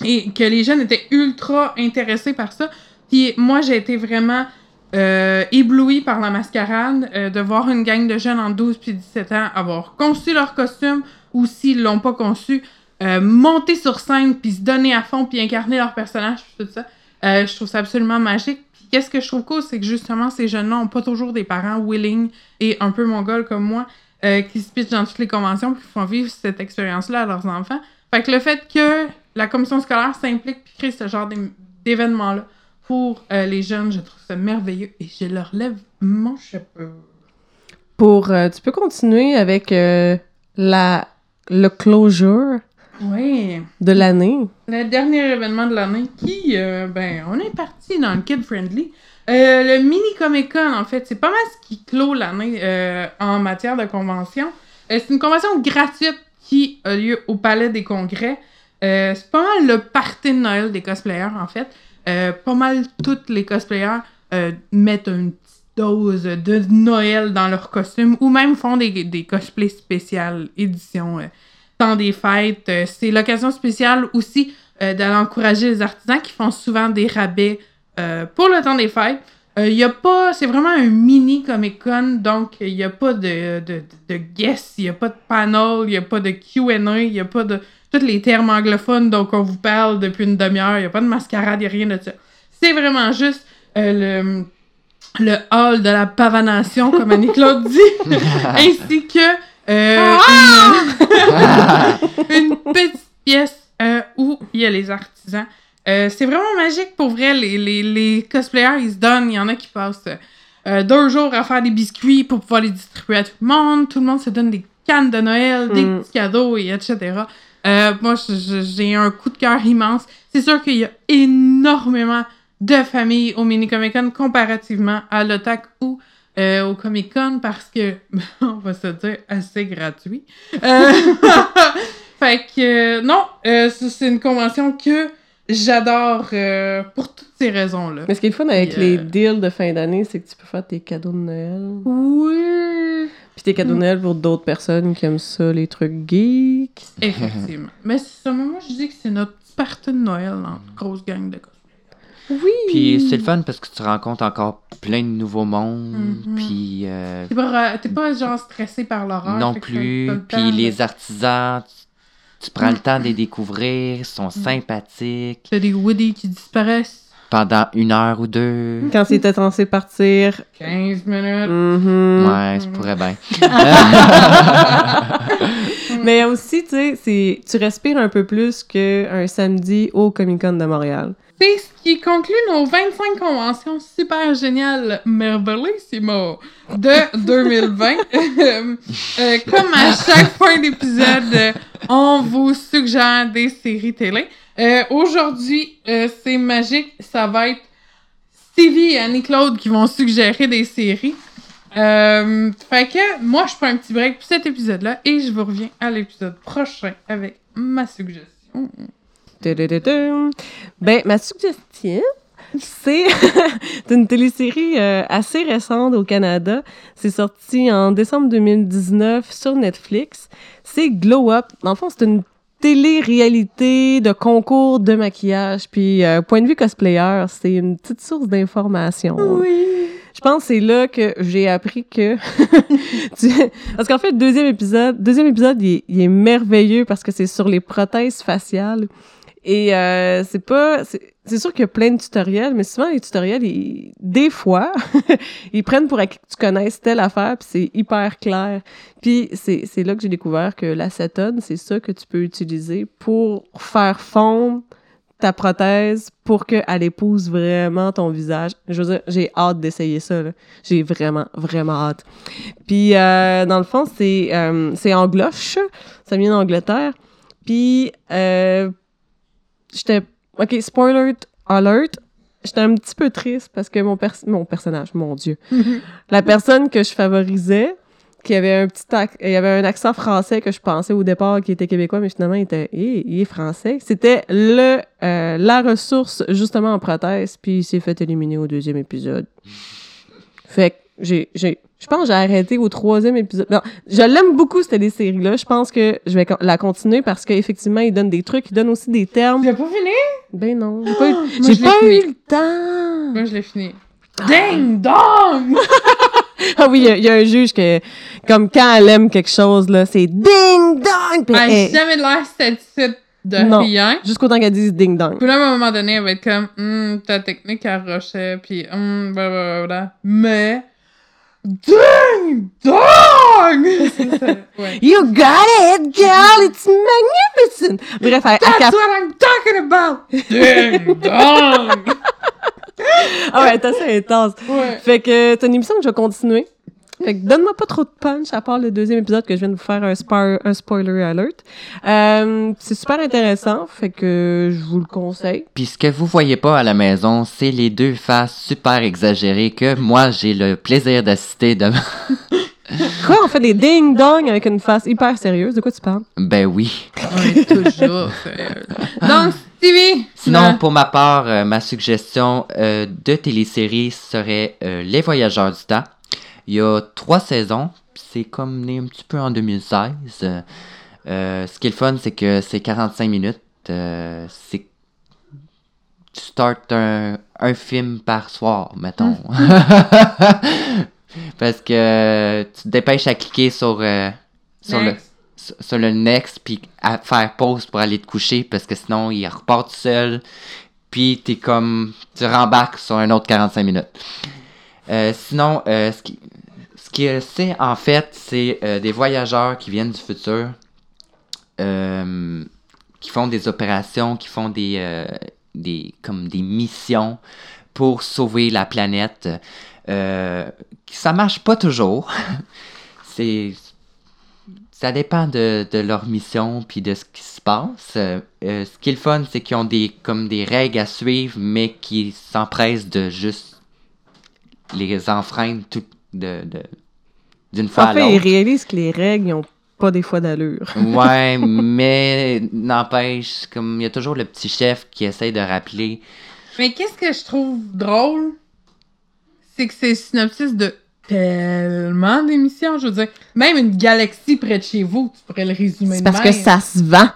et que les jeunes étaient ultra intéressés par ça. Puis moi, j'ai été vraiment euh, éblouie par la mascarade, euh, de voir une gang de jeunes en 12 puis 17 ans avoir conçu leur costume ou s'ils l'ont pas conçu, euh, monter sur scène puis se donner à fond puis incarner leur personnage tout ça. Euh, je trouve ça absolument magique. Qu'est-ce que je trouve cool, c'est que justement, ces jeunes-là ont pas toujours des parents willing et un peu mongols comme moi qui se pitchent dans toutes les conventions puis font vivre cette expérience-là à leurs enfants. Fait que le fait que la commission scolaire s'implique puis crée ce genre d'é- d'événements-là pour euh, les jeunes, je trouve ça merveilleux et je leur lève mon chapeau. Pour, euh, tu peux continuer avec euh, la, le closure Oui. de l'année. Le dernier événement de l'année qui, ben, on est parti dans le kid friendly. Le mini Comic Con, en fait, c'est pas mal ce qui clôt l'année en matière de convention. C'est une convention gratuite qui a lieu au Palais des Congrès. C'est pas mal le party de Noël des cosplayers, en fait. Euh, pas mal toutes les cosplayers euh, mettent une petite dose de Noël dans leur costume ou même font des, des cosplays spéciales, édition euh, temps des fêtes. Euh, c'est l'occasion spéciale aussi euh, d'aller encourager les artisans qui font souvent des rabais pour le temps des fêtes. Euh, y a pas, c'est vraiment un mini Comic Con, donc il n'y a pas de, de, de guests, il n'y a pas de panel, il n'y a pas de QA, il n'y a pas de tous les termes anglophones dont on vous parle depuis une demi-heure, il n'y a pas de mascarade, il n'y a rien de ça. C'est vraiment juste euh, le, le hall de la pavanation, comme Annie-Claude dit, ainsi que euh, une, une petite pièce euh, où il y a les artisans. Euh, c'est vraiment magique pour vrai. Les, les, les cosplayers, ils se donnent. Il y en a qui passent euh, deux jours à faire des biscuits pour pouvoir les distribuer à tout le monde. Tout le monde se donne des cannes de Noël, des Mm. petits cadeaux, et etc. Euh, moi, j'ai un coup de cœur immense. C'est sûr qu'il y a énormément de familles au Mini Comic Con comparativement à l'OTAC ou euh, au Comic Con parce que, on va se dire, assez gratuit. Euh, fait que, euh, non, euh, c'est une convention que j'adore euh, pour toutes ces raisons-là. Mais ce qui est le fun avec les euh, deals de fin d'année, c'est que tu peux faire tes cadeaux de Noël. Oui! Puis tes cadeaux de Mm. Noël pour d'autres personnes qui aiment ça, les trucs geeks. Effectivement. Mais c'est ça, moi, je dis que c'est notre party de Noël en grosse gang de gars. Oui! Puis c'est le fun parce que tu rencontres encore plein de nouveaux mondes. Mhm. Puis euh, T'es pas, pas genre stressé par l'horreur. non plus. Puis les artisans, tu, prends le Mm. temps de les découvrir, ils sont sympathiques. T'as des Woody qui disparaissent. Pendant une heure ou deux. Quand c'était censé partir. 15 minutes. mhm. Ouais, ça pourrait bien. Mais aussi, tu sais, c'est- tu respires un peu plus qu'un samedi au Comic-Con de Montréal. C'est ce qui conclut nos 25 conventions super géniales, merveillissimo de 2020. Euh, euh, comme à chaque fin d'épisode, euh, on vous suggère des séries télé. Euh, Aujourd'hui, euh, c'est magique, ça va être Stevie et Annie-Claude qui vont suggérer des séries. Fait que moi, je prends un petit break pour cet épisode-là et je vous reviens à l'épisode prochain avec ma suggestion. Ben, ma suggestion, c'est une télésérie euh, assez récente au Canada. C'est sorti en décembre 2019 sur Netflix. C'est Glow Up. Dans le fond, c'est une télé-réalité de concours de maquillage. Puis, euh, point de vue cosplayer, c'est une petite source d'information. Oui. Je pense que c'est là que j'ai appris que... Parce qu'en fait, le deuxième épisode, deuxième épisode, il est, il est merveilleux parce que c'est sur les prothèses faciales. Et euh, c'est pas... C'est sûr qu'il y a plein de tutoriels, mais souvent, les tutoriels, ils- des fois, ils prennent pour acquis que tu connaisses telle affaire, puis c'est hyper clair. Puis c'est là que j'ai découvert que l'acétone, c'est ça que tu peux utiliser pour faire fondre ta prothèse pour qu'elle épouse vraiment ton visage. Je veux dire, j'ai hâte d'essayer ça. J'ai vraiment, vraiment hâte. Puis, euh, dans le fond, c'est euh, c'est en gloche. Ça vient d'Angleterre. Puis, euh, j'étais... OK, spoiler alert. J'étais un petit peu triste parce que mon, pers- mon personnage, mon Dieu, la personne que je favorisais, qui avait un petit ac- il y avait un accent français que je pensais au départ qui était québécois, mais finalement il était il, il est français. C'était le euh, la ressource justement en prothèse, puis il s'est fait éliminer au deuxième épisode. Fait que j'ai j'ai je pense que j'ai arrêté au troisième épisode. Non, je l'aime beaucoup cette série-là. Je pense que je vais la continuer parce qu'effectivement, il donne des trucs, il donne aussi des termes. Tu l'as pas fini? Ben non, j'ai pas eu, j'ai pas eu le temps. Moi, je l'ai fini. Ding dong! Ah oui, il y a- il y, a un juge que, comme quand elle aime quelque chose, là, c'est ding dong! Elle elle- a jamais de l'air satisfaite de Non. rien. Jusqu'au temps qu'elle dise ding dong. Puis là, à un moment donné, elle va être comme, hum, ta technique à rochet, puis hum, blablabla. Mais, ding dong! Ça, ouais. You got it, girl! It's magnificent! Bref, elle, elle That's cap- what I'm talking about! Ding dong! Ah ouais, elle est assez intense. Ouais. Fait que t'as une émission que je vais continuer. Fait que donne-moi pas trop de punch à part le deuxième épisode que je viens de vous faire un, spar- un spoiler alert. Euh, c'est super intéressant, fait que je vous le conseille. Puis ce que vous voyez pas à la maison, c'est les deux faces super exagérées que moi j'ai le plaisir d'assister de. Quoi, on fait des ding-dong avec une face hyper sérieuse? De quoi tu parles? ben oui. On est toujours sérieux. Donc, Stevie! Sinon, pour ma part, euh, ma suggestion euh, de télésérie serait euh, Les Voyageurs du temps. Il y a trois saisons, c'est comme né un petit peu en 2016. Euh, ce qui est le fun, c'est que c'est 45 minutes. Euh, c'est tu startes un, un film par soir, mettons. Parce que tu te dépêches à cliquer sur, euh, sur le next. sur le next puis à faire pause pour aller te coucher parce que sinon il repart tout seul puis t'es comme tu rembarques sur un autre 45 minutes Euh, sinon euh, ce qui ce qui euh, c'est en fait c'est euh, des voyageurs qui viennent du futur qui font des opérations qui font des des comme des missions pour sauver la planète ça marche pas toujours c'est ça dépend de, de leur mission puis de ce qui se passe. Ce qui est le fun, c'est qu'ils ont des comme des règles à suivre, mais qui s'empressent de juste les enfreindre tout de de- d'une fois En à fait, ils réalisent que les règles n'ont pas des fois d'allure. Ouais, mais n'empêche, comme il y a toujours le petit chef qui essaye de rappeler. Mais qu'est-ce que je trouve drôle, c'est que c'est le synopsis de tellement d'émissions. Je veux dire, même une galaxie près de chez vous, tu pourrais le résumer C'est de parce que ça se vend.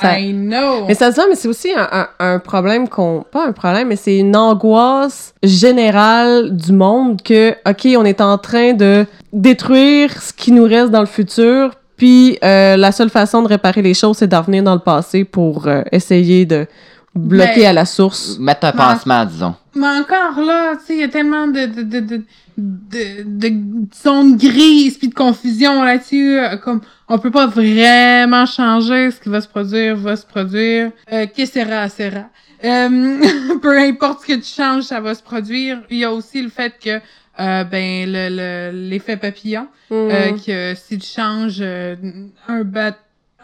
Ça- I know. Mais ça se vend, mais c'est aussi un, un- un problème qu'on... Pas un problème, mais c'est une angoisse générale du monde que, OK, on est en train de détruire ce qui nous reste dans le futur, puis euh, la seule façon de réparer les choses, c'est d'en venir dans le passé pour euh, essayer de bloquer Ben, à la source. Mettre un pansement, disons. Mais encore là, tu sais, il y a tellement de, de, de, de, de, de zones grises puis de confusion là-dessus. euh, Comme, on peut pas vraiment changer ce qui va se produire, va se produire. Euh, que sera, sera. Euh, peu importe ce que tu changes, ça va se produire. Il y a aussi le fait que, euh, ben, le, le, l'effet papillon, euh, Mm. que si tu changes euh, un bat,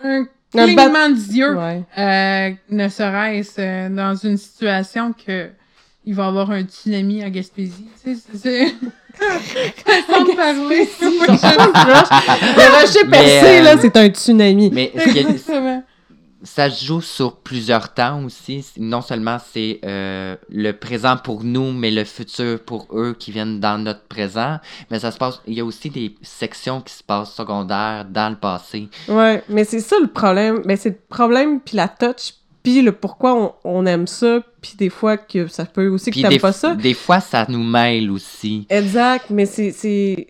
Un clignement d'yeux, Ouais. euh, ne serait-ce euh, dans une situation que il va y avoir un tsunami à Gaspésie. Tu sais, c'est-. Façon de parler. Le rocher percé, euh, là, c'est un tsunami. Mais ce qui est, Exactement. Ça se joue sur plusieurs temps aussi. Non seulement c'est euh, le présent pour nous, mais le futur pour eux qui viennent dans notre présent. Mais ça se passe. Il y a aussi des sections qui se passent secondaires dans le passé. Ouais, mais c'est ça le problème. Mais c'est le problème, puis la touch, puis le pourquoi on, on aime ça, puis des fois que ça peut aussi que t'aimes pas ça. des fois, ça nous mêle aussi. Exact, mais c'est- c'est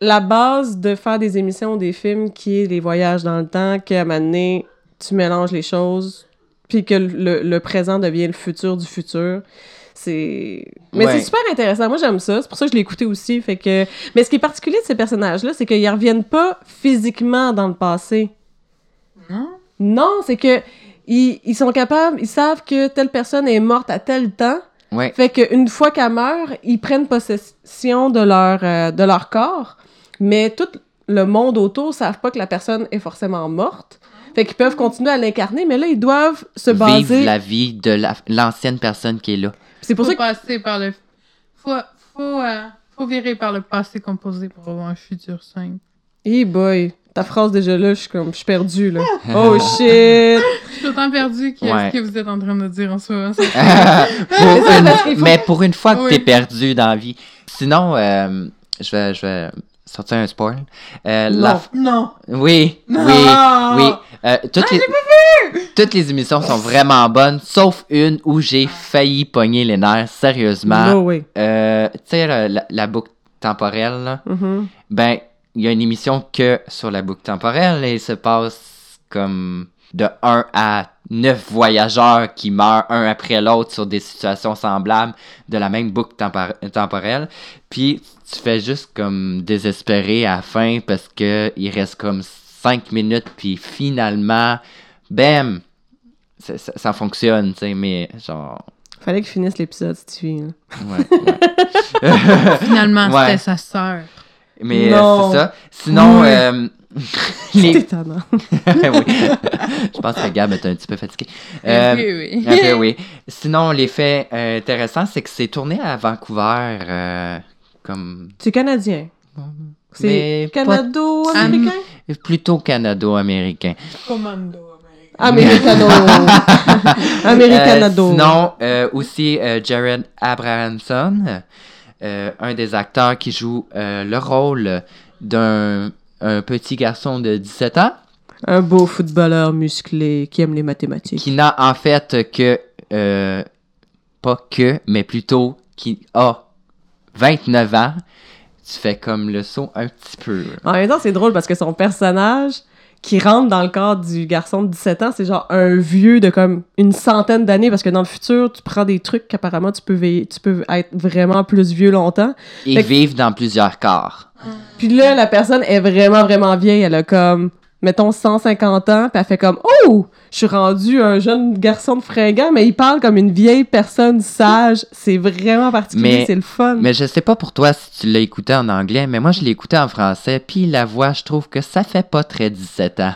la base de faire des émissions, des films, qui est les voyages dans le temps, un moment donné, tu mélanges les choses, puis que le, le présent devient le futur du futur. C'est... Mais Ouais. c'est super intéressant. Moi, j'aime ça. C'est pour ça que je l'ai écouté aussi. Fait que... Mais ce qui est particulier de ces personnages-là, c'est qu'ils reviennent pas physiquement dans le passé. Non? Non, c'est que ils, ils sont capables, ils savent que telle personne est morte à tel temps, Ouais. fait qu'une fois qu'elle meurt, ils prennent possession de leur, euh, de leur corps, mais tout le monde autour savent pas que la personne est forcément morte. Fait qu'ils peuvent continuer à l'incarner, mais là, ils doivent se baser... Vivre la vie de la- l'ancienne personne qui est là. C'est pour faut ça que... passer par le... Faut, faut, euh, faut virer par le passé composé pour avoir un futur simple. Hey boy, ta phrase déjà là, je suis comme... Je suis perdue, là. Oh shit! Je suis autant perdu que Ouais. ce que vous êtes en train de dire en ce moment. c'est- Pour une- Mais pour une fois que Oui. t'es perdu dans la vie. Sinon, euh, je, vais, je vais sortir un spoil. Euh, la- Non. Non! Oui, Non! oui, oui. Euh, toutes, les... toutes les émissions sont vraiment bonnes, sauf une où j'ai failli pogner les nerfs, sérieusement. No way. Euh, tu sais, la, boucle temporelle, là, Mhm. ben, il y a une émission que sur la boucle temporelle et il se passe comme de 1 à 9 voyageurs qui meurent un après l'autre sur des situations semblables de la même boucle tempor- temporelle. Puis tu fais juste comme désespérer à la fin parce que il reste comme 5 minutes puis finalement, bam, ça, ça- ça fonctionne, tu sais, mais genre, Fallait qu'il finisse l'épisode, Stevie. là. ouais, ouais. Finalement, Ouais. c'était sa sœur. Mais euh, c'est ça. Sinon, Oui. euh, C'est étonnant. oui. Je pense que Gab est un petit peu fatigué. Euh, oui, oui. Sinon, l'effet euh, intéressant, c'est que c'est tourné à Vancouver, euh, comme C'est canadien. C'est pas- canado-américain? plutôt canado-américain. Commando Americano. Americanado. Euh, sinon, euh, aussi euh, Jared Abrahamson, euh, un des acteurs qui joue euh, le rôle d'un un petit garçon de 17 ans Un beau footballeur musclé qui aime les mathématiques. qui n'a en fait que, euh, pas que, mais plutôt qui a 29 ans. Tu fais comme le saut un petit peu. En même temps, c'est drôle parce que son personnage qui rentre dans le corps du garçon de 17 ans, c'est genre un vieux de comme une centaine d'années parce que dans le futur, tu prends des trucs qu'apparemment tu peux tu peux être vraiment plus vieux longtemps. Et Fait que- vivent dans plusieurs corps. Puis là, la personne est vraiment, vraiment vieille. Elle a comme, mettons, 150 ans. Puis elle fait comme, oh, je suis rendu un jeune garçon de fringant, mais il parle comme une vieille personne sage. C'est vraiment particulier, c'est le fun. Mais je sais pas pour toi si tu l'as écouté en anglais, mais moi je l'ai écouté en français, puis la voix, je trouve que ça fait pas très 17 ans.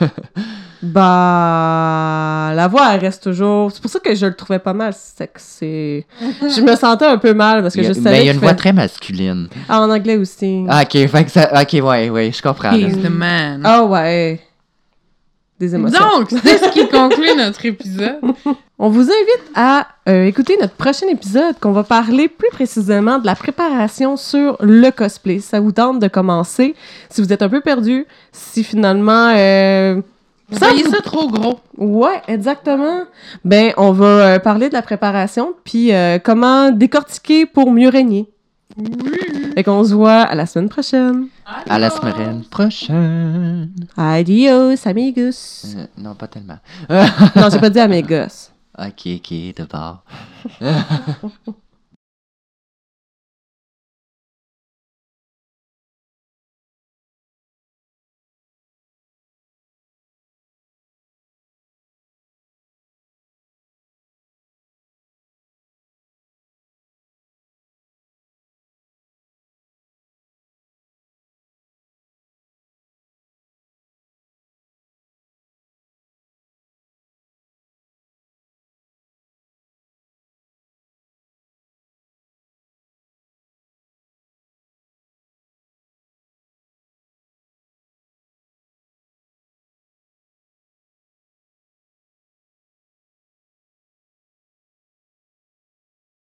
Bah, la voix, elle reste toujours. C'est pour ça que je le trouvais pas mal. C'est que c'est. Je me sentais un peu mal parce que je mais savais. il y a une qu'il voix fait- très masculine. Ah, en anglais aussi. Ah, ok, fait que ça, ok, ouais, ouais, je comprends. là. He's the man. Ah ouais. Des émotions. Donc, c'est ce qui conclut notre épisode. On vous invite à euh, écouter notre prochain épisode qu'on va parler plus précisément de la préparation sur le cosplay. Ça vous tente de commencer. Si vous êtes un peu perdu, si finalement... euh, Vous ça voyez ça trop gros. Ouais, exactement. Ben, on va euh, parler de la préparation, puis euh, comment décortiquer pour mieux régner. Fait qu'on se voit à la semaine prochaine. À la semaine prochaine. Adios, amigos. Euh, non, pas tellement. non, j'ai pas dit amigos. ok, ok, d'abord.